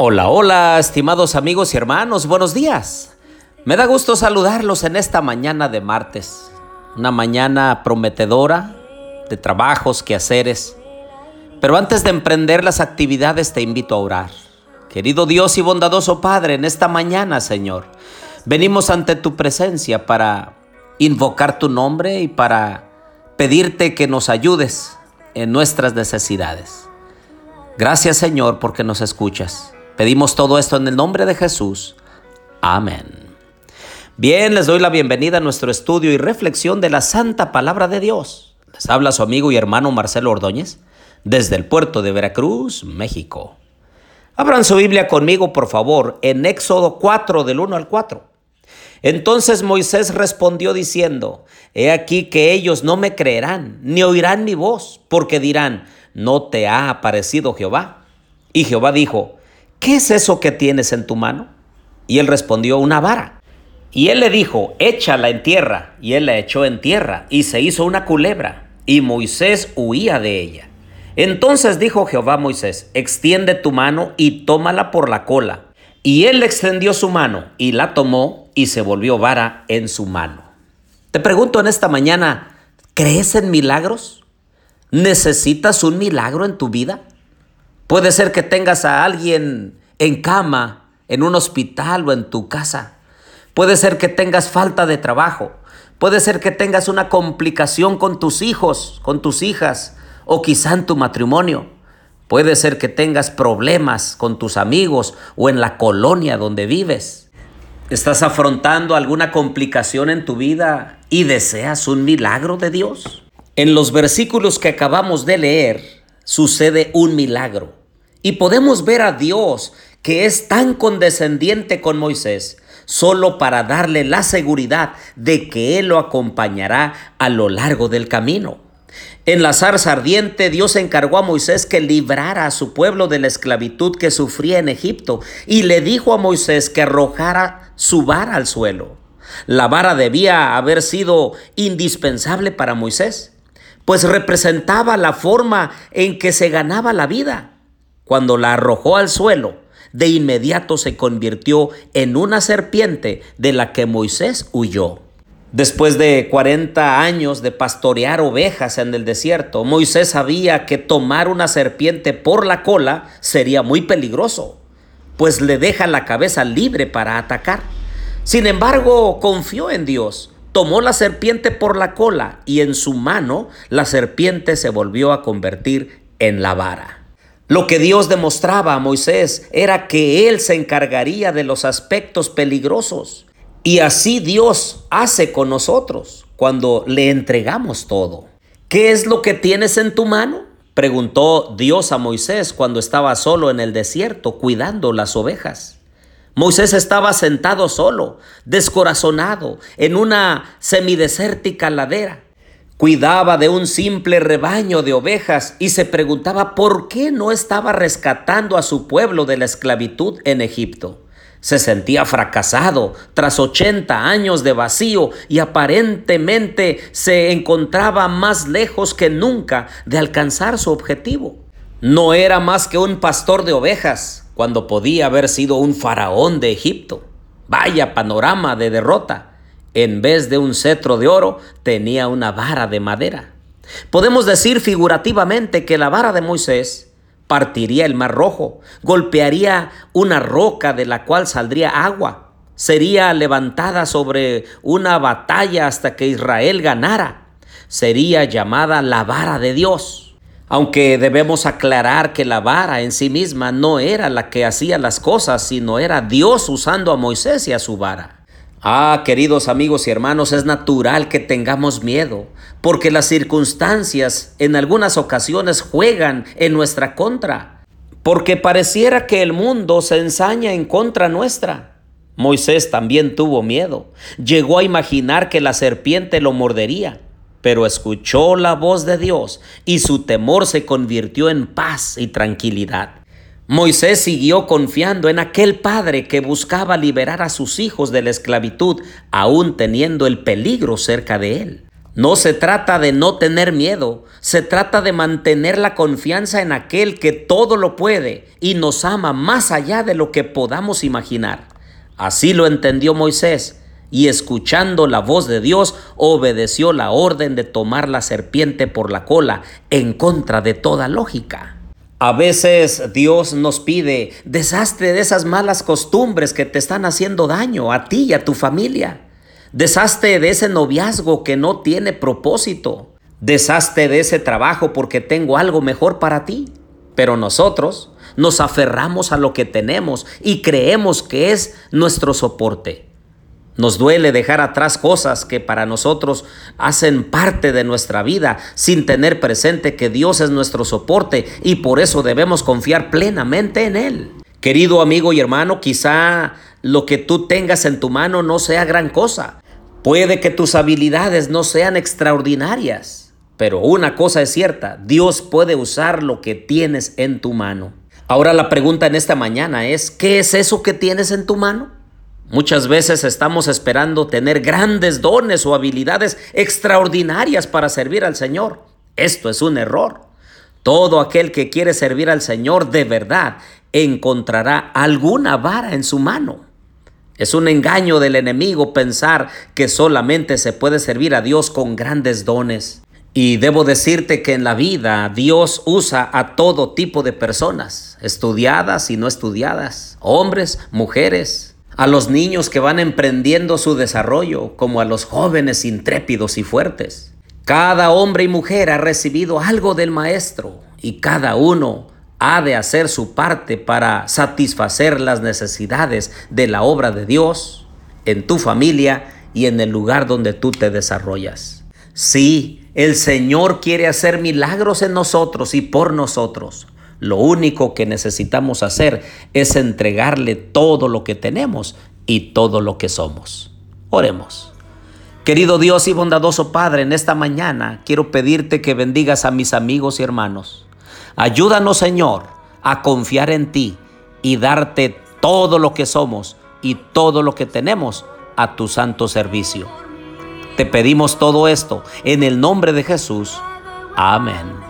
Hola, hola, estimados amigos y hermanos, buenos días. Me da gusto saludarlos en esta mañana de martes, una mañana prometedora de trabajos, quehaceres. Pero antes de emprender las actividades te invito a orar. Querido Dios y bondadoso Padre, en esta mañana, Señor, venimos ante tu presencia para invocar tu nombre y para pedirte que nos ayudes en nuestras necesidades. Gracias, Señor, porque nos escuchas. Pedimos todo esto en el nombre de Jesús. Amén. Bien, les doy la bienvenida a nuestro estudio y reflexión de la Santa Palabra de Dios. Les habla su amigo y hermano Marcelo Ordóñez desde el puerto de Veracruz, México. Abran su Biblia conmigo, por favor, en Éxodo 4 del 1 al 4. Entonces Moisés respondió diciendo, He aquí que ellos no me creerán, ni oirán mi voz, porque dirán, ¿no te ha aparecido Jehová? Y Jehová dijo, ¿qué es eso que tienes en tu mano? Y él respondió, una vara. Y él le dijo, échala en tierra. Y él la echó en tierra, y se hizo una culebra, y Moisés huía de ella. Entonces dijo Jehová a Moisés, extiende tu mano y tómala por la cola. Y él extendió su mano, y la tomó, y se volvió vara en su mano. Te pregunto en esta mañana, ¿crees en milagros? ¿Necesitas un milagro en tu vida? Puede ser que tengas a alguien en cama, en un hospital o en tu casa. Puede ser que tengas falta de trabajo. Puede ser que tengas una complicación con tus hijos, con tus hijas o quizá en tu matrimonio. Puede ser que tengas problemas con tus amigos o en la colonia donde vives. ¿Estás afrontando alguna complicación en tu vida y deseas un milagro de Dios? En los versículos que acabamos de leer sucede un milagro. Y podemos ver a Dios que es tan condescendiente con Moisés solo para darle la seguridad de que Él lo acompañará a lo largo del camino. En la zarza ardiente, Dios encargó a Moisés que librara a su pueblo de la esclavitud que sufría en Egipto y le dijo a Moisés que arrojara su vara al suelo. La vara debía haber sido indispensable para Moisés, pues representaba la forma en que se ganaba la vida. Cuando la arrojó al suelo, de inmediato se convirtió en una serpiente de la que Moisés huyó. Después de 40 años de pastorear ovejas en el desierto, Moisés sabía que tomar una serpiente por la cola sería muy peligroso, pues le deja la cabeza libre para atacar. Sin embargo, confió en Dios, tomó la serpiente por la cola y en su mano la serpiente se volvió a convertir en la vara. Lo que Dios demostraba a Moisés era que Él se encargaría de los aspectos peligrosos. Y así Dios hace con nosotros cuando le entregamos todo. ¿Qué es lo que tienes en tu mano? Preguntó Dios a Moisés cuando estaba solo en el desierto cuidando las ovejas. Moisés estaba sentado solo, descorazonado, en una semidesértica ladera. Cuidaba de un simple rebaño de ovejas y se preguntaba por qué no estaba rescatando a su pueblo de la esclavitud en Egipto. Se sentía fracasado tras 80 años de vacío y aparentemente se encontraba más lejos que nunca de alcanzar su objetivo. No era más que un pastor de ovejas cuando podía haber sido un faraón de Egipto. Vaya panorama de derrota en vez de un cetro de oro, tenía una vara de madera. Podemos decir figurativamente que la vara de Moisés partiría el mar rojo, golpearía una roca de la cual saldría agua, sería levantada sobre una batalla hasta que Israel ganara, sería llamada la vara de Dios. Aunque debemos aclarar que la vara en sí misma no era la que hacía las cosas, sino era Dios usando a Moisés y a su vara. Ah, queridos amigos y hermanos, es natural que tengamos miedo, porque las circunstancias en algunas ocasiones juegan en nuestra contra, porque pareciera que el mundo se ensaña en contra nuestra. Moisés también tuvo miedo, llegó a imaginar que la serpiente lo mordería, pero escuchó la voz de Dios y su temor se convirtió en paz y tranquilidad. Moisés siguió confiando en aquel padre que buscaba liberar a sus hijos de la esclavitud, aún teniendo el peligro cerca de él. No se trata de no tener miedo, se trata de mantener la confianza en aquel que todo lo puede y nos ama más allá de lo que podamos imaginar. Así lo entendió Moisés y escuchando la voz de Dios obedeció la orden de tomar la serpiente por la cola en contra de toda lógica. A veces Dios nos pide, deshazte de esas malas costumbres que te están haciendo daño a ti y a tu familia. Deshazte de ese noviazgo que no tiene propósito. Deshazte de ese trabajo porque tengo algo mejor para ti. Pero nosotros nos aferramos a lo que tenemos y creemos que es nuestro soporte. Nos duele dejar atrás cosas que para nosotros hacen parte de nuestra vida sin tener presente que Dios es nuestro soporte y por eso debemos confiar plenamente en Él. Querido amigo y hermano, quizá lo que tú tengas en tu mano no sea gran cosa. Puede que tus habilidades no sean extraordinarias, pero una cosa es cierta, Dios puede usar lo que tienes en tu mano. Ahora la pregunta en esta mañana es, ¿qué es eso que tienes en tu mano? Muchas veces estamos esperando tener grandes dones o habilidades extraordinarias para servir al Señor. Esto es un error. Todo aquel que quiere servir al Señor de verdad encontrará alguna vara en su mano. Es un engaño del enemigo pensar que solamente se puede servir a Dios con grandes dones. Y debo decirte que en la vida Dios usa a todo tipo de personas, estudiadas y no estudiadas, hombres, mujeres, a los niños que van emprendiendo su desarrollo, como a los jóvenes intrépidos y fuertes. Cada hombre y mujer ha recibido algo del Maestro y cada uno ha de hacer su parte para satisfacer las necesidades de la obra de Dios en tu familia y en el lugar donde tú te desarrollas. Sí, el Señor quiere hacer milagros en nosotros y por nosotros. Lo único que necesitamos hacer es entregarle todo lo que tenemos y todo lo que somos. Oremos. Querido Dios y bondadoso Padre, en esta mañana quiero pedirte que bendigas a mis amigos y hermanos Ayúdanos, Señor, a confiar en ti y darte todo lo que somos y todo lo que tenemos a tu santo servicio. Te pedimos todo esto en el nombre de Jesús. Amén.